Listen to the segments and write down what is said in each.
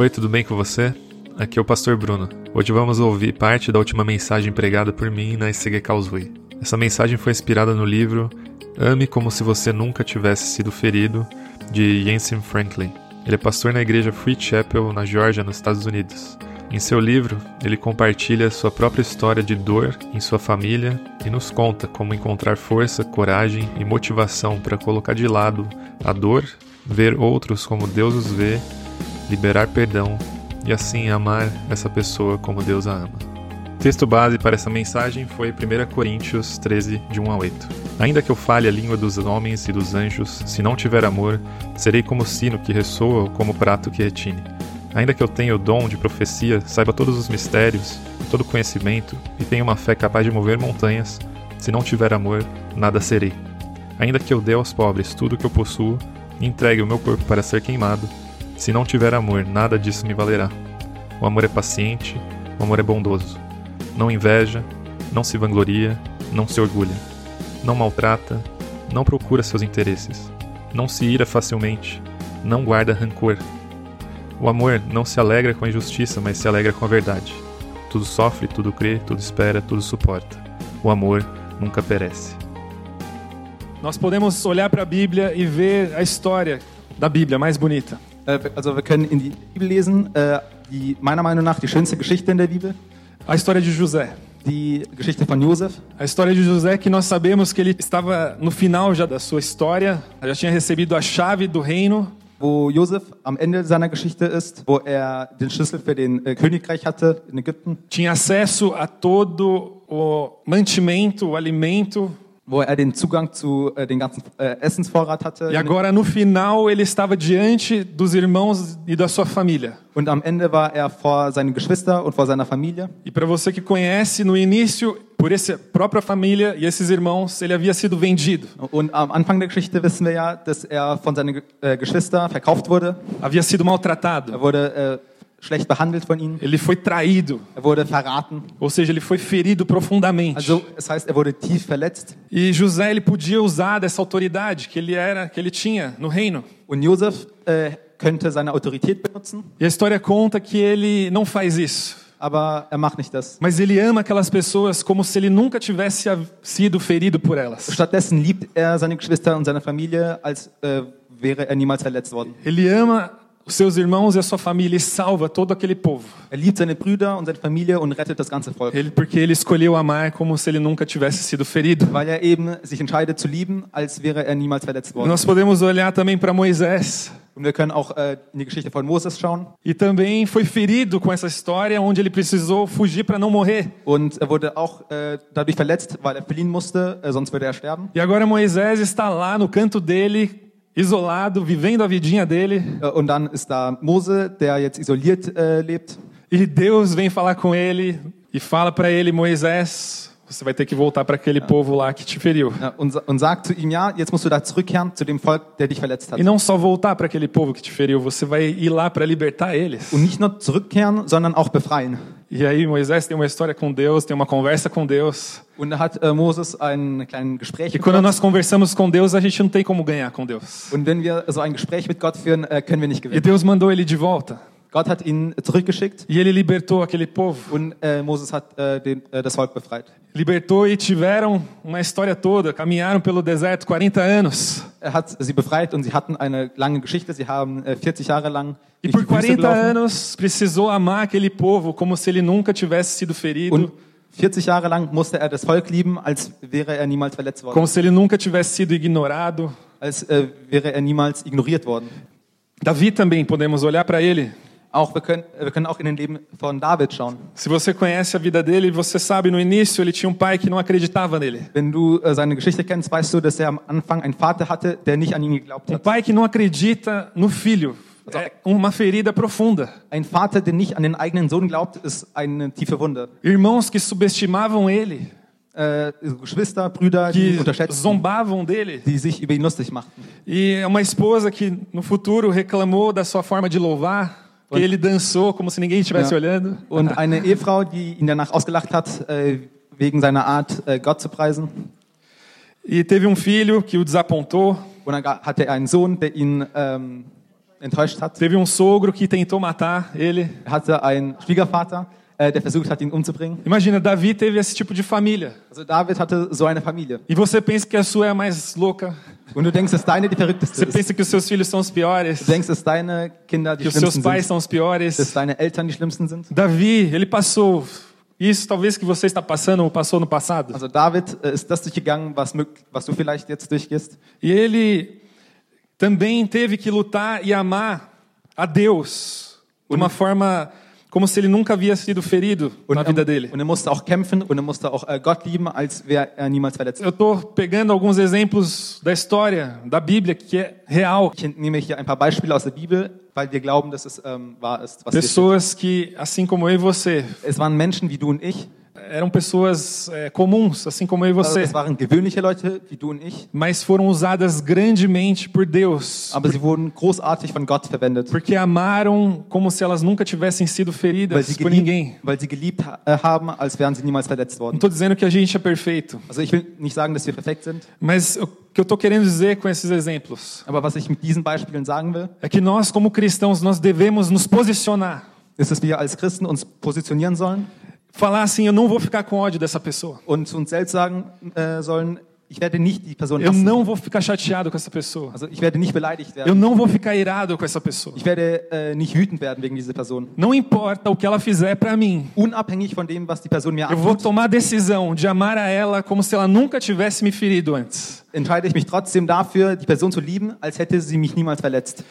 Oi, tudo bem com você? Aqui é o Pastor Bruno. Hoje vamos ouvir parte da última mensagem pregada por mim na SG Causeway. Essa mensagem foi inspirada no livro Ame como se você nunca tivesse sido ferido, de Jensen Franklin. Ele é pastor na igreja Free Chapel, na Geórgia, nos Estados Unidos. Em seu livro, ele compartilha sua própria história de dor em sua família e nos conta como encontrar força, coragem e motivação para colocar de lado a dor, ver outros como Deus os vê, liberar perdão e assim amar essa pessoa como Deus a ama. Texto base para essa mensagem foi 1 Coríntios 13, de 1 a 8. Ainda que eu fale a língua dos homens e dos anjos, se não tiver amor, serei como sino que ressoa ou como prato que retine. Ainda que eu tenha o dom de profecia, saiba todos os mistérios, todo conhecimento e tenha uma fé capaz de mover montanhas, se não tiver amor, nada serei. Ainda que eu dê aos pobres tudo o que eu possuo e entregue o meu corpo para ser queimado, se não tiver amor, nada disso me valerá. O amor é paciente, o amor é bondoso. Não inveja, não se vangloria, não se orgulha. Não maltrata, não procura seus interesses. Não se ira facilmente, não guarda rancor o amor não se alegra com a injustiça, mas se alegra com a verdade. Tudo sofre, tudo crê, tudo espera, tudo suporta. O amor nunca perece. Nós podemos olhar para a Bíblia e ver a história da Bíblia mais bonita. Also wir können in die Bibel lesen, äh, die meiner Meinung nach die schönste Geschichte in der Bibel, A história de José. die Geschichte von Josef. A história de José que nós sabemos que ele estava no final já da sua história, já tinha recebido a chave do reino, wo Josef am Ende seiner Geschichte ist, wo er den Schlüssel für den äh, Königreich hatte in Ägypten, tinha acesso a todo o mantimento, o alimento, wo er den Zugang zu äh, den ganzen äh, Essensvorrat hatte. e agora no final ele estava diante dos irmãos e da sua família. Und am Ende war er vor seinen Geschwister und vor seiner Familie. E para você que conhece, no início, por essa própria família e esses irmãos, ele havia sido vendido, Und am Anfang der Geschichte wissen wir ja, dass er von seinen äh, Geschwistern verkauft wurde. havia sido maltratado, Er wurde äh, schlecht behandelt von ihnen. ele foi traído, Er wurde verraten. ou seja, ele foi ferido profundamente. Also, es heißt, er wurde tief verletzt. E José ele podia usar dessa autoridade que ele era, que ele tinha no reino. Und Josef äh, könnte seine Autorität benutzen, E a história conta que ele não faz isso. aber er macht nicht das. Mas ele ama aquelas pessoas como se ele nunca tivesse sido ferido por elas. Stattdessen liebt er seine Geschwister und seine Familie, als äh, wäre er niemals verletzt worden. Ele ama os seus irmãos e a sua família e salva todo aquele povo. Er liebt seine Brüder und seine Familie und rettet das ganze Volk. Ele, porque ele escolheu amar como se ele nunca tivesse sido ferido. Weil er eben sich entscheidet zu lieben, als wäre er niemals verletzt worden. Nós podemos olhar também para Moisés. Und wir können auch äh, in die Geschichte von Moses schauen. E também foi ferido com essa história, onde ele precisou fugir para não morrer. Und er wurde auch äh, dadurch verletzt, weil er fliehen musste, äh, sonst würde er sterben. E agora Moisés está lá no canto dele, isolado, vivendo a vidinha dele. Äh, und dann ist da Mose, der jetzt isoliert äh, lebt. E Deus vem falar com ele e fala para ele: Moisés, você vai ter que voltar para aquele povo lá que te feriu. Ja, und, sa- und sagt zu ihm, ja, jetzt musst du da zurückkehren zu dem Volk, der dich verletzt hat. E não só voltar para aquele povo que te feriu, você vai ir lá para libertar eles. Und nicht nur zurückkehren, sondern auch befreien. E aí Moisés tem uma história com Deus, tem uma conversa com Deus. Und da hat äh, Moses ein kleines Gespräch E quando nós conversamos com Deus, a gente não tem como ganhar com Deus. Und wenn wir so ein Gespräch mit Gott führen, äh, können wir nicht E gewinnen. Deus mandou ele de volta. Gott hat ihn zurückgeschickt E ele libertou aquele povo. und äh, Moses hat äh, den, äh, das Volk befreit. Libertou e tiveram uma história toda. Caminharam pelo deserto 40 anos. Er hat sie befreit und sie hatten eine lange Geschichte. Sie haben äh, 40 Jahre lang E por die Wüste 40 gelaufen. anos precisou amar aquele povo como se ele nunca tivesse sido ferido, Und 40 Jahre lang musste er das Volk lieben, als wäre er niemals verletzt worden, como se ele nunca tivesse sido ignorado. als äh, wäre er niemals ignoriert worden. Davi também podemos olhar para ele. Auch wir können, wir können auch in den Leben von David schauen. Se você conhece a vida dele, você sabe no início ele tinha um pai que não acreditava nele. Wenn du äh, seine Geschichte kennst, weißt du, dass er am Anfang einen Vater hatte, der nicht an ihn geglaubt Um hat. pai que não acredita no filho. É uma ferida profunda. Ein Vater, der nicht an den eigenen Sohn glaubt, ist eine tiefe Wunde. Irmãos que subestimavam ele, Äh, Geschwister, Brüder, die que unterschätzen, zombavam dele. die sich über ihn lustig machten. E uma esposa que no futuro reclamou da sua forma de louvar, que ele dançou como se ninguém estivesse Ja. olhando. Und eine Ehefrau, die ihn danach ausgelacht hat, äh, wegen seiner Art, äh, Gott zu preisen. E teve um filho que o desapontou. Und dann hatte er einen Sohn, der ihn ähm, enttäuscht hat. Teve um sogro que tentou matar ele. Er hatte einen Schwiegervater, äh, der versucht hat, ihn umzubringen. Imagina, Davi teve esse tipo de família. Also David hatte so eine Familie. E você pensa que a sua é a mais louca. Und du denkst, dass deine die verrückteste Você ist. pensa que os seus filhos são os piores. Du denkst, dass deine Kinder die Que os seus schlimmsten pais sind. são os Dass piores. deine Eltern die schlimmsten sind. Davi, ele passou isso, talvez que você está passando ou passou no passado. Also David äh, ist das durchgegangen, was, mög- was du vielleicht jetzt durchgehst. E ele também teve que lutar e amar a Deus de uma forma como se ele nunca havia sido ferido na vida er, dele. und er musste auch kämpfen und er musste auch äh, Gott lieben, als wäre er niemals verletzt. Eu estou pegando alguns exemplos da história, da Bíblia, que é real. Ich nehme hier ein paar Beispiele aus der Bibel, weil wir glauben, dass es ähm, wahr ist, was. Pessoas que, assim como eu e você, Es waren Menschen wie du und ich. Eram pessoas é, comuns, assim como eu e você, waren gewöhnliche Leute wie du und ich. mas foram usadas grandemente por Deus, Aber sie wurden großartig von Gott verwendet. porque amaram como se elas nunca tivessem sido feridas por ninguém. weil sie geliebt ha- äh, haben, als wären sie niemals verletzt Não worden. estou dizendo que a gente é perfeito, Also ich will nicht sagen, dass wir perfekt sind. mas o que eu estou querendo dizer com esses exemplos Aber was ich mit diesen Beispielen sagen will, é que nós, como cristãos, nós devemos nos posicionar. ist, wir als Christen uns positionieren sollen Falar assim, eu não vou ficar com ódio dessa pessoa. und zu uns selbst sagen äh, sollen, ich werde nicht die Person Eu hassen. não vou ficar chateado com essa pessoa. Also ich werde nicht beleidigt Eu werden. não vou ficar irado com essa pessoa. Ich werde äh, nicht wütend werden wegen dieser Person. Não importa o que ela fizer pra mim. Unabhängig von dem, was die Person mir Eu vou antut, tomar a decisão de amar a ela como se ela nunca tivesse me ferido antes. entscheide ich mich trotzdem dafür, die Person zu lieben, als hätte sie mich niemals verletzt.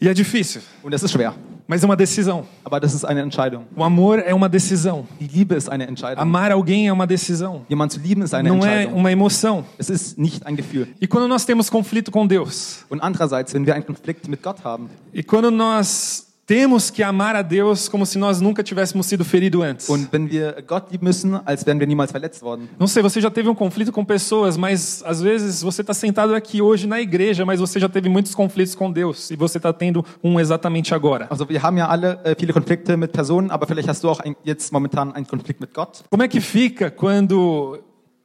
E é difícil, Und das ist schwer. mas é uma decisão. Aber das ist eine Entscheidung. O amor é uma decisão. Die Liebe ist eine Entscheidung. Amar alguém é uma decisão. Jemand zu lieben ist eine Não é Entscheidung. uma emoção. Es ist nicht ein Gefühl. E quando nós temos conflito com Deus, Und andererseits, wenn wir einen Konflikt mit Gott haben e quando nós temos que amar a Deus como se nós nunca tivéssemos sido feridos antes. und wenn wir Gott lieben müssen, als wären wir niemals verletzt worden. Não sei, você já teve um conflito com pessoas, mas às vezes você está sentado aqui hoje na igreja, mas você já teve muitos conflitos com Deus e você está tendo um exatamente agora. Also wir haben ja alle äh, viele Konflikte mit Personen, aber vielleicht hast du auch ein, jetzt momentan einen Konflikt mit Gott. Como é que fica quando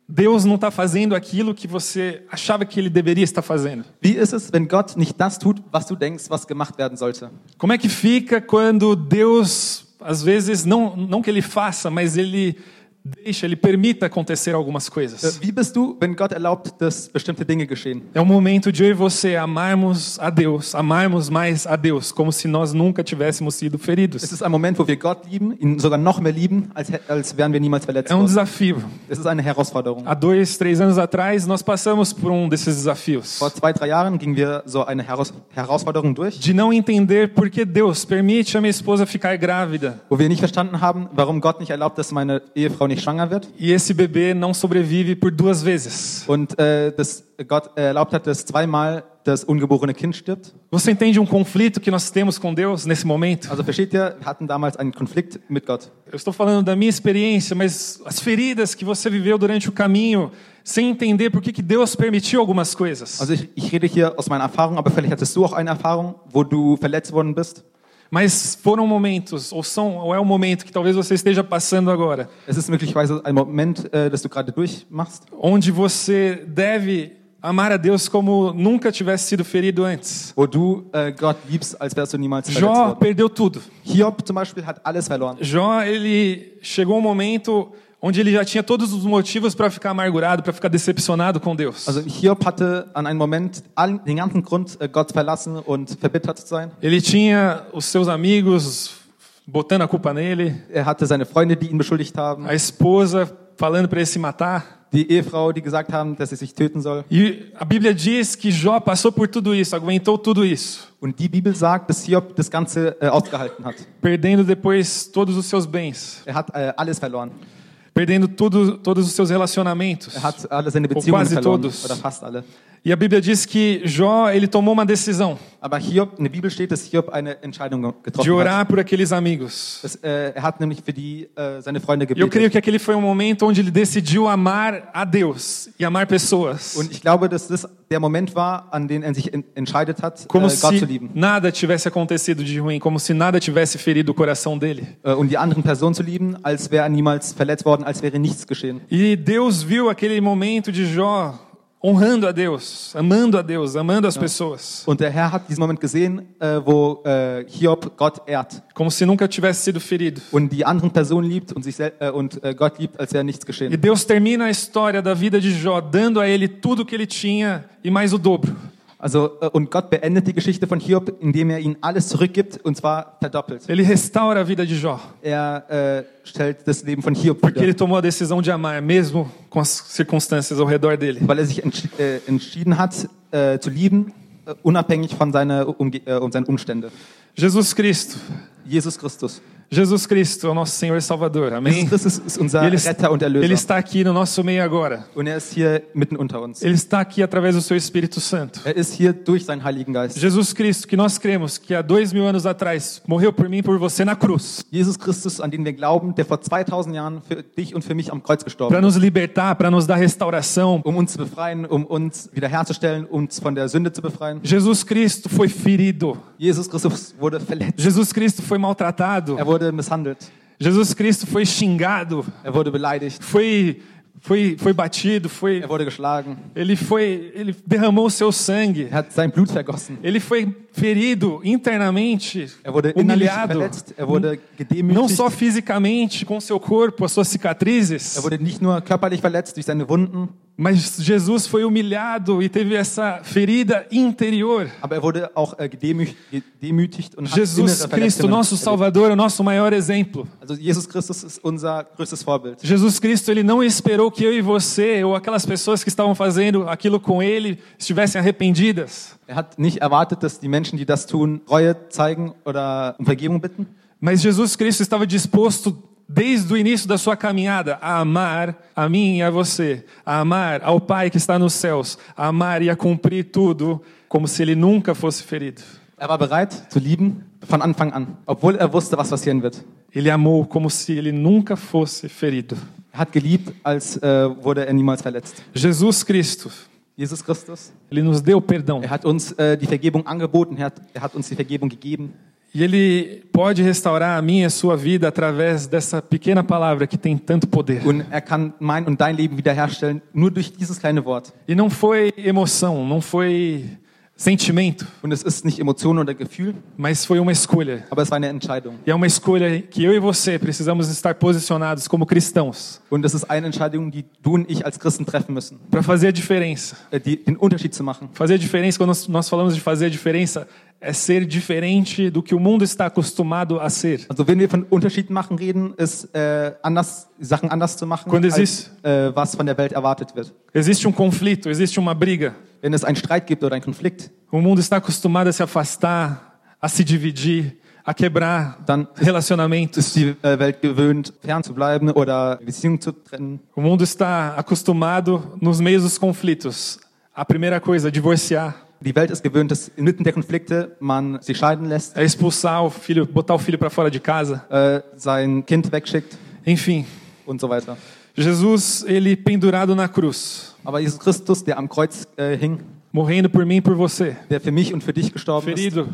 Deus não está fazendo aquilo que você achava que ele deveria estar fazendo? Wie ist es, wenn Gott nicht das tut, was du denkst, was gemacht werden sollte? Como é que fica quando Deus, às vezes, não, não que ele faça, mas ele deixa, ele permita acontecer algumas Äh, coisas? Wie bist du, wenn Gott erlaubt, dass bestimmte Dinge geschehen? É o momento de eu e você amarmos a Deus, amarmos mais a Deus, como se nós nunca tivéssemos sido Es feridos. ist ein Moment, wo wir Gott lieben, ihn sogar noch mehr lieben, als, als wären wir niemals verletzt É um worden. desafio. Es ist eine Herausforderung. Há dois, três anos atrás, nós passamos por um desses desafios. Vor zwei, drei Jahren gingen wir so eine Heraus Herausforderung durch, De não entender por que Deus permite a minha esposa ficar grávida wo wir nicht verstanden haben, warum Gott nicht erlaubt, dass meine Ehefrau nicht schwanger wird e esse bebê não sobrevive por duas vezes. und äh, dass Gott erlaubt hat, dass zweimal das ungeborene Kind stirbt. Você entende um conflito que nós temos com Deus nesse momento? Also versteht ihr, wir hatten damals einen Konflikt mit Gott. Eu estou falando da minha experiência, mas as feridas que você viveu durante o caminho, sem entender por que, que Deus permitiu algumas coisas. Also ich, ich rede hier aus meiner Erfahrung, aber vielleicht hattest du auch eine Erfahrung, wo du verletzt worden bist. Mas foram momentos, ou, são, ou é um momento que talvez você esteja passando agora, Es ist möglicherweise ein Moment, äh, das du gerade durchmachst, onde você deve amar a Deus como nunca tivesse sido ferido antes. wo du äh, Gott liebst, als wärst du niemals verletzt Jó worden. perdeu tudo. Hiob zum Beispiel hat alles verloren. Jó, ele chegou um momento onde ele já tinha todos os motivos para ficar amargurado, para ficar decepcionado com Deus. Also Hiob hatte an einem Moment den ganzen Grund, äh, Gott verlassen und verbittert zu sein. Ele tinha os seus amigos botando a culpa nele, Er hatte seine Freunde, die ihn beschuldigt haben, a esposa falando para ele se matar. die Ehefrau, die gesagt haben, dass er sich töten soll. E a Bíblia diz que Jó passou por tudo isso, aguentou tudo isso, Und die Bibel sagt, dass Hiob das Ganze äh, ausgehalten hat. perdendo depois todos os seus bens, Er hat äh, alles verloren. Perdendo tudo, todos os seus relacionamentos. Quasi verloren. todos. E a Bíblia diz que Jó, ele tomou uma decisão Aber Hiob, in der Bibel steht, dass Hiob eine Entscheidung de getroffen hat. orar por aqueles amigos. Das, äh, er hat nämlich für die äh, seine Freunde E eu creio gebetet. que aquele foi um momento onde ele decidiu amar a Deus e amar pessoas. Und ich glaube, dass das der Moment war, an er sich en entscheidet hat, äh, Como Gott zu se lieben. nada tivesse acontecido de ruim, como se nada tivesse ferido o coração dele. Äh, die anderen Personen zu lieben, als wäre er niemals verletzt worden, als wäre nichts geschehen. E Deus viu aquele momento de Jó, honrando a Deus, amando a Deus, amando as pessoas, Und der Herr hat diesen Moment gesehen, äh, wo äh, Hiob Gott ehrt como se nunca tivesse sido ferido. und die anderen Personen liebt und, sich äh, und Gott liebt, als wäre nichts E geschehen. Deus termina a história da vida de Jó, dando a ele tudo que ele tinha e mais o dobro. Also, äh, und Gott beendet die Geschichte von Hiob, indem er ihm alles zurückgibt und zwar verdoppelt. Ele restaura a vida de Jó, Er äh, stellt das Leben von Hiob porque ele wieder, tomou a decisão de amar, mesmo com as circunstâncias ao redor dele. weil er sich entsch äh, entschieden hat, äh, zu lieben, äh, unabhängig von seiner äh, und seinen Umständen. Jesus Cristo, Jesus Christus. Jesus Cristo é o nosso Senhor e Salvador, amém? Jesus Christus ist unser Ele, Retter und ele Erlöser. está aqui no nosso meio agora. Und er ist hier mitten unter uns. Ele está aqui através do seu Espírito Santo. Er ist hier durch seinen Heiligen Geist. Jesus Cristo, que nós cremos que há dois mil anos atrás morreu por mim e por você na cruz, Jesus Christus, an den wir glauben, der vor 2000 Jahren für dich und für mich am Kreuz gestorben para nos libertar, para nos dar restauração. um uns zu befreien, um uns wiederherzustellen, uns von der Sünde zu befreien. Jesus Cristo foi ferido. Jesus Christus wurde verletzt. Jesus Cristo foi maltratado. Er wurde misshandelt. Jesus Cristo foi xingado, Er wurde beleidigt. foi foi foi batido, foi Er wurde geschlagen. ele foi ele derramou seu sangue. Er hat sein Blut vergossen. Ele foi ferido internamente, Er wurde humilhado, verletzt. Er wurde não gedemütigt. só fisicamente com seu corpo, as suas cicatrizes, Er wurde nicht nur körperlich verletzt durch seine Wunden, mas Jesus foi humilhado e teve essa ferida interior. aber er wurde auch äh, gedemütigt, und Jesus Cristo, nosso. Salvador, é o nosso maior exemplo. Also Jesus Christus ist unser größtes Vorbild. Jesus Cristo, ele não esperou que eu e você, ou aquelas pessoas que estavam fazendo aquilo com ele, estivessem arrependidas. Er hat nicht erwartet, dass die Menschen, die das tun, Reue zeigen oder um Vergebung bitten, Mas Jesus Cristo estava disposto, desde o início da sua caminhada, a amar a mim e a você, a amar ao Pai que está nos céus, a amar e a cumprir tudo, como se ele nunca fosse ferido. Er war bereit zu lieben von Anfang an, obwohl er wusste, was passieren wird. Ele amou como se ele nunca fosse ferido. Er hat geliebt, als äh, wurde er niemals verletzt. Jesus Cristo, Jesus Christus, ele nos deu perdão. er hat uns äh, die Vergebung angeboten, er hat, er hat uns die Vergebung gegeben. E ele pode restaurar a minha e a sua vida através dessa pequena palavra que tem tanto poder. Und er kann mein und dein Leben wiederherstellen, nur durch dieses kleine Wort. E não foi emoção, não foi sentimento, Gefühl, mas foi uma escolha. E é uma escolha que eu e você precisamos estar posicionados como cristãos para fazer a diferença. äh, die. Fazer a diferença, quando nós- nós falamos de fazer a diferença, é ser diferente do que o mundo está acostumado a ser. Also wenn wir von Unterschied machen reden, ist äh, anders, Sachen anders zu machen, Quando als existe- äh, was von der Welt erwartet wird. Existe um conflito, existe uma briga. Wenn es einen Streit gibt oder einen Konflikt, O mundo está acostumado a se afastar, a se dividir, a quebrar dann relacionamentos. ist die äh, Welt gewöhnt, fern zu bleiben oder Beziehungen zu trennen. O mundo está acostumado nos meios dos conflitos. A primeira coisa, divorciar, Die Welt ist gewöhnt, dass inmitten der Konflikte man sich scheiden lässt, é expulsar o filho, botar o filho para fora de casa. äh, sein Kind wegschickt Enfim, und so weiter. Jesus, ele pendurado na cruz, Aber Jesus Christus, der am Kreuz äh, hing, morrendo por mim e por você, der für mich und für dich gestorben ist, ferido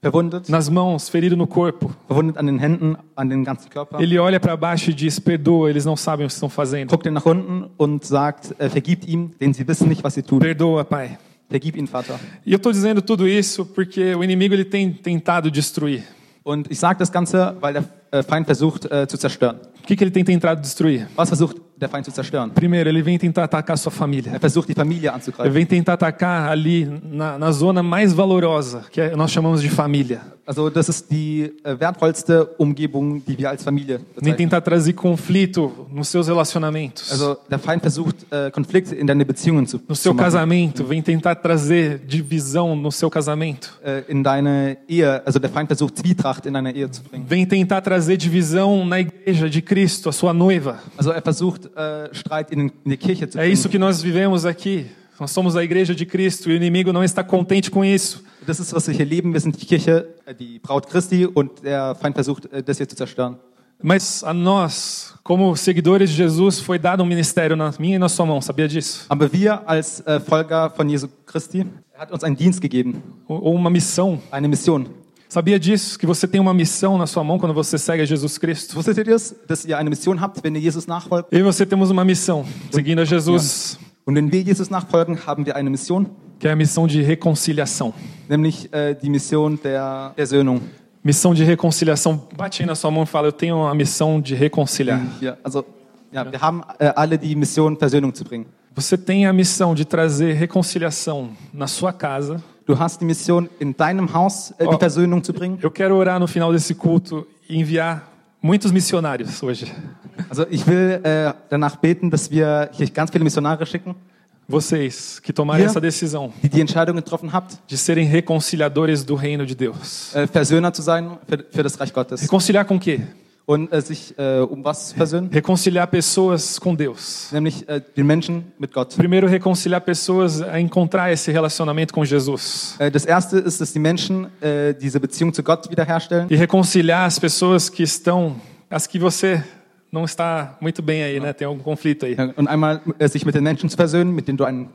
verwundet, nas mãos, ferido no corpo. verwundet an den Händen, an den ganzen Körper, Ele olha para baixo e diz: Perdoa, eles não sabem o que estão fazendo. guckt ihn nach unten und sagt, äh, vergibt ihm, denn sie wissen nicht, was sie tun. Perdoa, Pai. Vergib ihn, Vater. E eu estou dizendo tudo isso porque o inimigo ele tem tentado destruir. Und ich sage das Ganze, weil der Feind versucht äh, zu zerstören. O que, que ele tem tentado destruir? Was versucht der Feind zu zerstören? Primeiro, ele vem tentar atacar sua família. Er versucht, die Familie Ele anzugreifen. vem tentar atacar ali na, na zona mais valorosa, que é- nós chamamos de família. Also das ist die äh, wertvollste Umgebung, die wir als Familie bezeichnen. tentar trazer conflito nos seus relacionamentos, Also der Feind versucht, äh, Konflikte in deine Beziehungen zu, no zu seu machen. casamento, vem tentar trazer divisão no seu casamento, Äh, in deine Ehe, also der Feind versucht, Zwietracht in deine Ehe zu bringen. vem tentar trazer divisão na igreja de Cristo, a sua noiva. Also er versucht, äh, Streit in, in die Kirche zu É isso que nós vivemos aqui. Nós somos a igreja de Cristo e o inimigo não está contente com isso. Das ist, was wir hier leben. Wir sind die Kirche, äh, die Braut Christi und der Feind versucht, äh, das hier zu zerstören. Mas a nós, como seguidores de Jesus, foi dado um ministério na minha e na sua mão, sabia disso? Aber wir als äh, Folger von Jesu Christi, er hat uns einen Dienst gegeben, ou uma missão. eine Mission. Sabia disso? Que você tem uma missão na sua mão quando você segue a Jesus Cristo? Wusstet ihr das, dass ihr eine Mission habt, wenn ihr Jesus nachfolgt? Eu e você temos uma missão, seguindo a Jesus. Und wenn wir Jesus nachfolgen, haben wir eine Mission, que é a missão de reconciliação. nämlich äh, die Mission der Versöhnung. Missão de reconciliação. Bate aí na sua mão e fala: Eu tenho uma missão de reconciliar. Hier, also, ja, wir haben äh, alle die Mission, Versöhnung zu bringen. Você tem a missão de trazer reconciliação na sua casa. Du hast die Mission, in deinem Haus äh, Oh. die Versöhnung zu bringen. Eu quero orar no final desse culto e enviar muitos missionários hoje. Also ich will äh, danach beten, dass wir hier ganz viele Missionare schicken, Vocês que tomaram essa decisão die die Entscheidung getroffen habt, de serem reconciliadores do reino de Deus. äh, Versöhner zu sein für, für das Reich Gottes. Reconciliar com o quê? Und äh, sich äh, um was versöhnen? Reconciliar pessoas com Deus. Nämlich äh, den Menschen mit Gott. Primeiro, reconciliar pessoas a encontrar esse relacionamento com Jesus. Äh, das erste ist, dass die Menschen äh, diese Beziehung zu Gott wiederherstellen. E reconciliar as pessoas que estão, as que você não está muito bem aí, né? Tem algum conflito aí. Und einmal äh, sich mit den Menschen zu versöhnen, mit denen du einen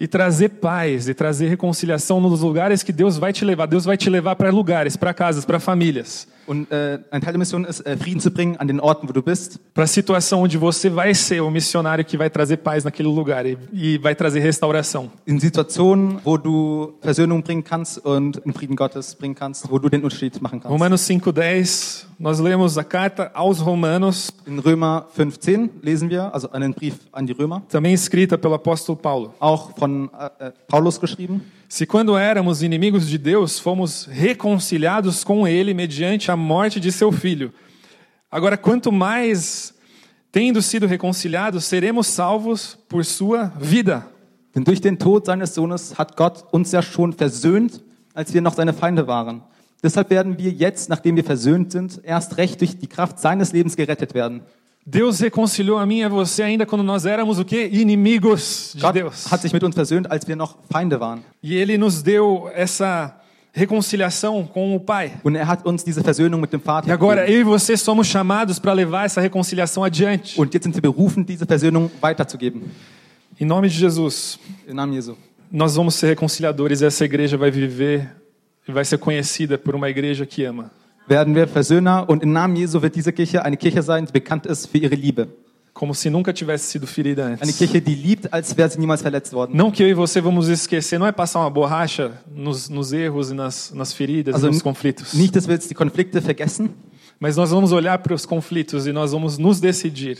E trazer paz, e trazer reconciliação nos lugares que Deus vai te levar. Deus vai te levar para lugares, para casas, para famílias. Und äh, ein Teil der Mission ist, äh, Frieden zu bringen an den Orten, wo du bist. Para a situação onde você vai ser o missionário que vai trazer paz naquele lugar e, e vai trazer restauração. In Situationen, wo du Versöhnung bringen kannst und den Frieden Gottes bringen kannst, wo du den Unterschied machen kannst. Romanos 5,10, nós lemos a carta aos Romanos, In Römer 15 lesen wir, also einen Brief an die Römer, também escrita pelo apóstolo Paulo. auch von äh, äh, Paulus geschrieben. Se quando éramos inimigos de Deus, fomos reconciliados com Ele mediante a morte de seu Filho. Agora, quanto mais, tendo sido reconciliados, seremos salvos por sua vida. Denn durch den Tod seines Sohnes hat Gott uns ja schon versöhnt, als wir noch seine Feinde waren. Deshalb werden wir jetzt, nachdem wir versöhnt sind, erst recht durch die Kraft seines Lebens gerettet werden. Deus reconciliou a mim e a você ainda quando nós éramos o quê? Inimigos de Gott Deus. hat sich mit uns versöhnt, als wir noch Feinde waren. E Ele nos deu essa reconciliação com o Pai. Und er hat uns diese Versöhnung mit dem Vater E agora gegeben. eu e você somos chamados para levar essa reconciliação adiante. Und jetzt sind wir berufen, diese Versöhnung weiterzugeben. Em nome de Jesus. Im Namen Jesu. Nós vamos ser reconciliadores e essa igreja vai viver vai ser conhecida por uma igreja que ama. Werden wir Versöhner und im Namen Jesu wird diese Kirche eine Kirche sein, die bekannt ist für ihre Liebe. Como se nunca tivesse sido ferida Eine antes. Kirche, die liebt, als wäre sie niemals verletzt worden. Não que eu e você vamos esquecer, não é passar uma borracha nos, nos erros e nas, nas feridas Also e nos conflitos. Nicht, dass wir jetzt die Konflikte vergessen, Mas nós vamos olhar para os conflitos e nós vamos nos decidir,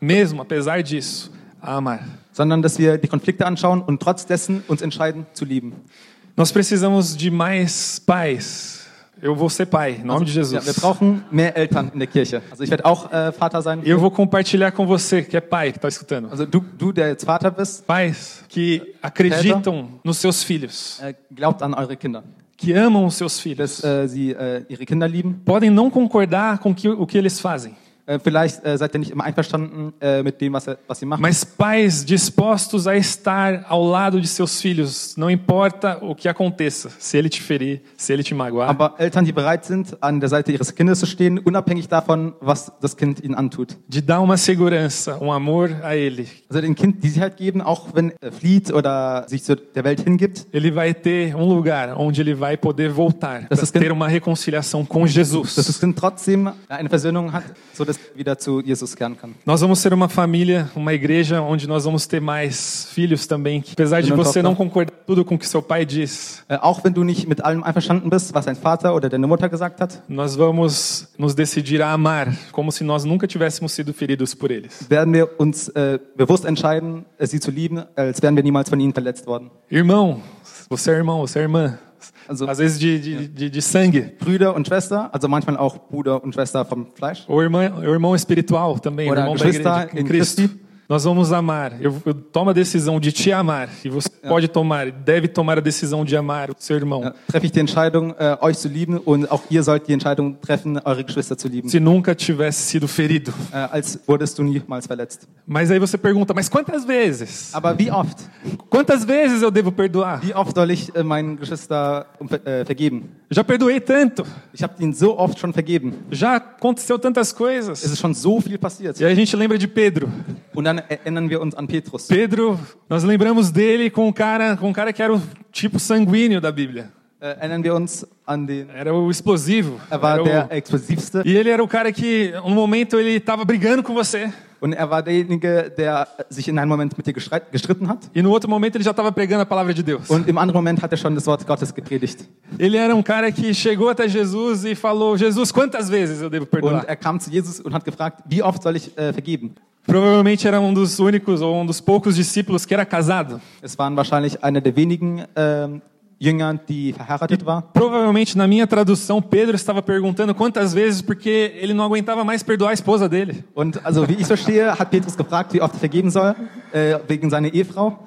mesmo apesar disso, a amar. sondern dass wir die Konflikte anschauen und trotz dessen uns entscheiden zu lieben. Nós precisamos de mais pais. Eu vou ser pai, em nome de Ja, wir Jesus. brauchen mehr Eltern in der Kirche. Also ich werde auch äh, Vater sein. Eu vou compartilhar com você, que é pai, que está escutando. Also du, du, der jetzt Vater bist, Pais que acreditam nos seus filhos, äh, glaubt an eure Kinder, que amam os seus filhos. dass äh, sie äh, ihre Kinder lieben. Podem não concordar com que, o que eles fazem, Äh, vielleicht äh, seid ihr nicht immer einverstanden äh, mit dem, was, er, was sie machen. mas pais dispostos a estar ao lado de seus filhos, não importa o que aconteça, se ele te ferir, se ele te magoar. Aber Eltern, die bereit sind, an der Seite ihres Kindes zu stehen, unabhängig davon, was das Kind ihnen antut. de dar uma segurança, um amor a ele. Also dem Kind die Sicherheit geben, auch wenn er flieht oder sich zu der Welt hingibt, Ele vai ter um lugar onde ele vai poder voltar Das ter uma reconciliação com dass Jesus. das Kind trotzdem eine Versöhnung hat, so dass er wieder zu Jesus kehren kann. Nós vamos ser uma família, uma igreja onde nós vamos ter mais filhos também. Que, apesar de você não concordar tudo com o que seu pai diz, Äh, auch wenn du nicht mit allem einverstanden bist, was dein Vater oder deine Mutter gesagt hat, nós vamos nos decidir a amar, como se nós nunca tivéssemos sido feridos por eles. werden wir uns äh, bewusst entscheiden, äh, sie zu lieben, als wären wir niemals von ihnen verletzt worden. Irmão, você é irmão, você é irmã. Also Às vezes de, de, de, de sangue. Brüder und Schwester, also manchmal auch Bruder und Schwester vom Fleisch. Ou irmão, irmão espiritual também, Ora, irmão da Cristo igreja Nós vamos amar. Eu, eu tomo a decisão de te amar. E você pode tomar, deve tomar a decisão de amar o seu irmão. Ja, treffe ich die Entscheidung, äh, euch zu lieben und auch ihr sollt die Entscheidung treffen, eure Geschwister zu lieben, Se nunca tivesse sido ferido. äh, als wurdest du niemals verletzt. Mas aí você pergunta, mas quantas vezes? Aber wie oft? Quantas vezes eu devo perdoar? Wie oft soll ich äh, meinen Geschwister äh, vergeben? Já perdoei tanto. Ich habe ihnen so oft schon vergeben. Já aconteceu tantas Es coisas. ist schon so viel passiert. E aí a gente lembra de Pedro. Und dann Pedro, nós lembramos dele com um cara, com um cara que era o tipo sanguíneo da Bíblia. Äh. Era o explosivo. Er Era o- E ele era o cara que, no momento, ele estava brigando com você. und er war derjenige, der sich in einem Moment mit dir gestritten hat. E no outro momento, ele já estava pregando a palavra de Deus. Und im anderen Moment hat er schon das Wort Gottes gepredigt. Ele era um cara que chegou até Jesus e falou: Jesus, quantas vezes eu devo Und perdoar? er kam zu Jesus und hat gefragt, wie oft soll ich äh, vergeben? Provavelmente era um dos únicos ou um dos poucos discípulos que era casado. Es waren wahrscheinlich einer der wenigen ähm, Jünger, die verheiratet war. Provavelmente na minha tradução, Pedro estava perguntando quantas vezes porque ele não aguentava mais perdoar a esposa dele. Und also wie ich verstehe, hat Petrus gefragt, wie oft er vergeben soll, äh, wegen seiner Ehefrau.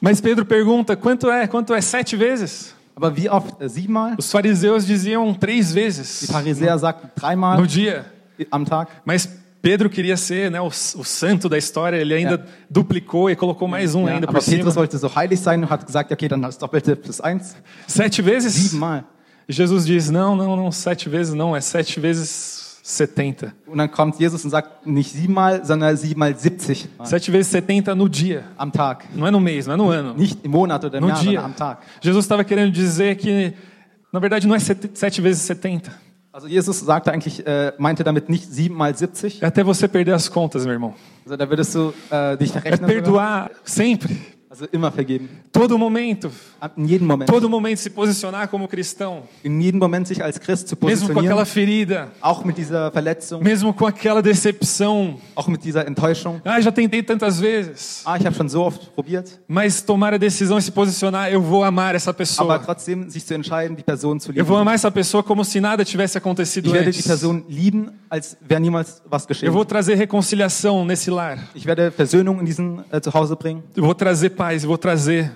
Mas Pedro pergunta: quanto é? Quanto é? Sete vezes? Aber wie oft? Äh, siebenmal? Os fariseus diziam três Die vezes Pharisäer sagten no dreimal dia. am Tag. Mas Pedro queria ser né, o, o santo da história, ele ainda duplicou e colocou mais um Ja, ainda aber por cima. Petrus wollte so heilig sein und hat gesagt, okay, dann das Doppelte plus eins. Sete vezes? Siebenmal. Jesus diz: não, não, não, sete vezes não, é sete vezes setenta. Und dann kommt Jesus und sagt nicht siebenmal, sondern siebenmal 70 Mal Sete vezes setenta no dia. am Tag. Não é no mês, não é no ano. Nicht im Monat oder im No Jahr, sondern dia. am Tag. Jesus estava querendo dizer que, na verdade, não é sete, sete vezes setenta. Also Jesus sagte eigentlich, äh, meinte damit nicht siebenmal 70. É até você perder as contas, meu irmão. Also da würdest du äh, dich É verrechnen. sogar. perdoar sempre, Also immer vergeben. todo momento. In jedem Moment. Todo momento se posicionar como cristão. In jedem Moment sich als Christ zu Mesmo com positionieren. aquela ferida, Auch mit dieser Verletzung, mesmo com aquela decepção. auch mit dieser Enttäuschung. Ah, já tentei tantas vezes. Ah, ich habe schon so oft probiert. Mas tomar a decisão e se posicionar, eu vou amar essa Aber pessoa. trotzdem sich zu entscheiden, die Person zu Eu vou lieben. amar essa pessoa como se nada tivesse acontecido Ich werde die antes. Person lieben, als wäre niemals was Eu geschehen. vou trazer reconciliação nesse lar. Ich werde Versöhnung in diesen äh, Zuhause bringen. Eu vou trazer paz, eu vou trazer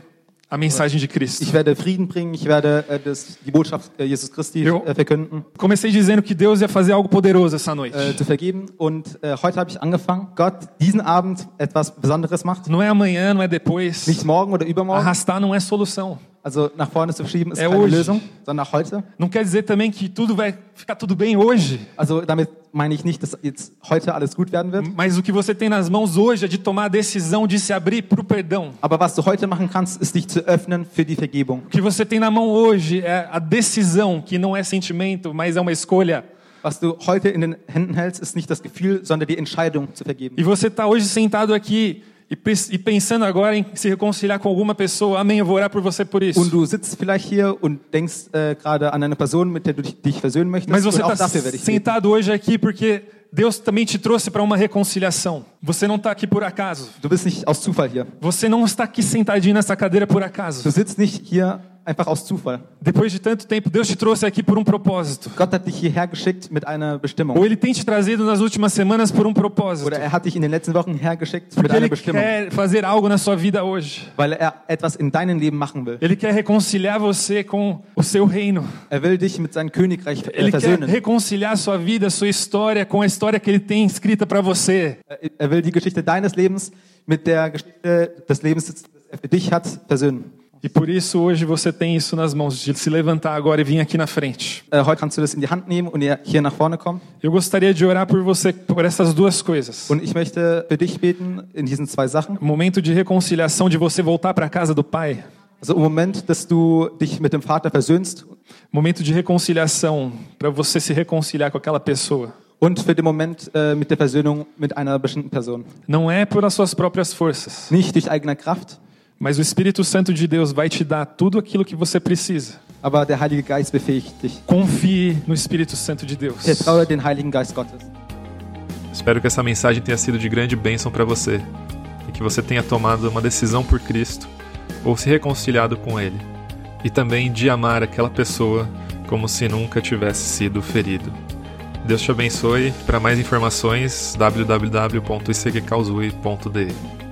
a mensagem de Cristo. Ich werde Frieden bringen. Ich werde äh, das, die Botschaft äh, Jesus Christi Jo. äh, verkünden, Comecei dizendo que Deus ia fazer algo poderoso essa noite. äh, zu vergeben. Und äh, heute habe ich angefangen, Gott diesen Abend etwas Besonderes macht. Não é amanhã, não é depois. Nicht morgen oder übermorgen, Arrastar não é solução. Also nach vorne zu schieben, ist É keine hoje. Lösung, sondern heute. Não quer dizer também que tudo vai ficar tudo bem hoje. Also damit meine ich nicht, dass jetzt heute alles gut werden wird. Mas o que você tem nas mãos hoje é de tomar a decisão de se abrir para o perdão. Aber was du heute machen kannst, ist dich zu öffnen für die Vergebung. O que você tem na mão hoje é a decisão, que não é sentimento, mas é uma escolha. Was du heute in den Händen hältst, ist nicht das Gefühl, sondern die Entscheidung zu vergeben. E você está hoje sentado aqui e, pensando agora em se reconciliar com alguma pessoa. Amém, eu vou orar por você por isso. Und du sitzt vielleicht hier und denkst äh, gerade an eine Person, mit der du dich, versöhnen möchtest. Mas você está sentado hoje aqui porque Deus também te trouxe para uma reconciliação. Você não está aqui por acaso. Du bist nicht aus Zufall hier. Você não está aqui sentadinho nessa cadeira por Du acaso. sitzt nicht hier einfach aus Zufall. Depois de tanto tempo, Deus te trouxe aqui por um propósito. Gott hat dich hierher geschickt mit einer Bestimmung. Ou Ele tem te trazido nas últimas semanas por um propósito. Oder er hat dich in den letzten Wochen hergeschickt mit Porque einer Ele Bestimmung. quer fazer algo na sua vida hoje. Weil er etwas in deinem Leben machen will. Ele quer reconciliar você com o seu reino. Er will dich mit seinem Königreich äh, Ele quer versöhnen. reconciliar a sua vida, sua história com a história que Ele tem escrita para você. Er will die Geschichte deines Lebens mit der Geschichte des Lebens, das er für dich hat, versöhnen. E por isso hoje você tem isso nas mãos, de se levantar agora e vir aqui na frente. Äh, heute kannst du das in die Hand nehmen und hier nach vorne kommen. Eu gostaria de orar por você por essas duas coisas. Und ich möchte für dich beten in diesen zwei Sachen. O momento de reconciliação de você voltar para a casa do Pai. Also im Moment, dass du dich mit dem Vater versöhnst Momento de reconciliação para você se reconciliar com aquela pessoa. und für den Moment äh, mit der Versöhnung mit einer bestimmten Person. Não é por as suas próprias forças, Nicht durch eigene Kraft, mas o Espírito Santo de Deus vai te dar tudo aquilo que você precisa. aber der Heilige Geist befähigt dich. Confie no Espírito Santo de Deus. Vertraue den Heiligen Geist Gottes. Espero que essa mensagem tenha sido de grande bênção para você e que você tenha tomado uma decisão por Cristo ou se reconciliado com Ele e também de amar aquela pessoa como se nunca tivesse sido ferido. Deus te abençoe. Para mais informações, www.icgcausui.de.